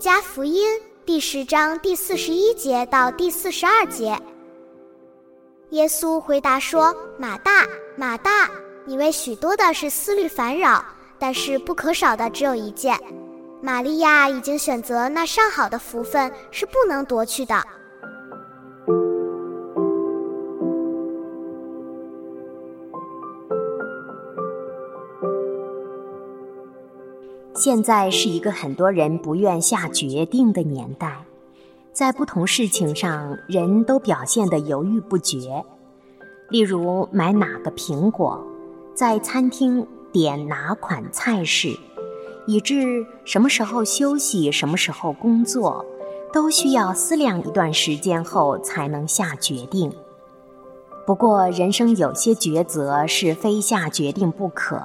加福音第十章第四十一节到第四十二节，耶稣回答说：“马大，马大，你为许多的是思虑烦扰，但是不可少的只有一件。玛利亚已经选择那上好的福分，是不能夺去的。”现在是一个很多人不愿下决定的年代，在不同事情上，人都表现得犹豫不决。例如买哪个苹果，在餐厅点哪款菜式，以致什么时候休息、什么时候工作，都需要思量一段时间后才能下决定。不过，人生有些抉择是非下决定不可。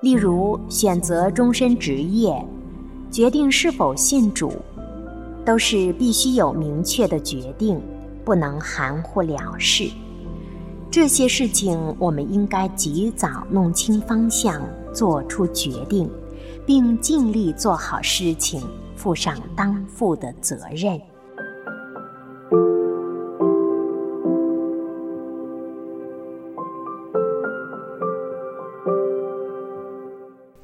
例如，选择终身职业，决定是否信主，都是必须有明确的决定，不能含糊了事。这些事情，我们应该及早弄清方向，做出决定，并尽力做好事情，负上当负的责任。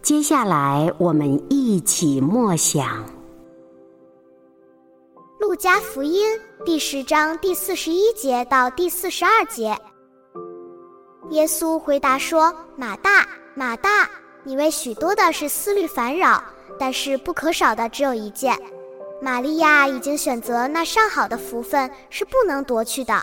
接下来，我们一起默想《路加福音》第十章第四十一节到第四十二节。耶稣回答说：“马大，马大，你为许多的是思虑烦扰，但是不可少的只有一件。玛利亚已经选择那上好的福分，是不能夺去的。”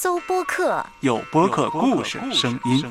搜播客，有播客故事声音。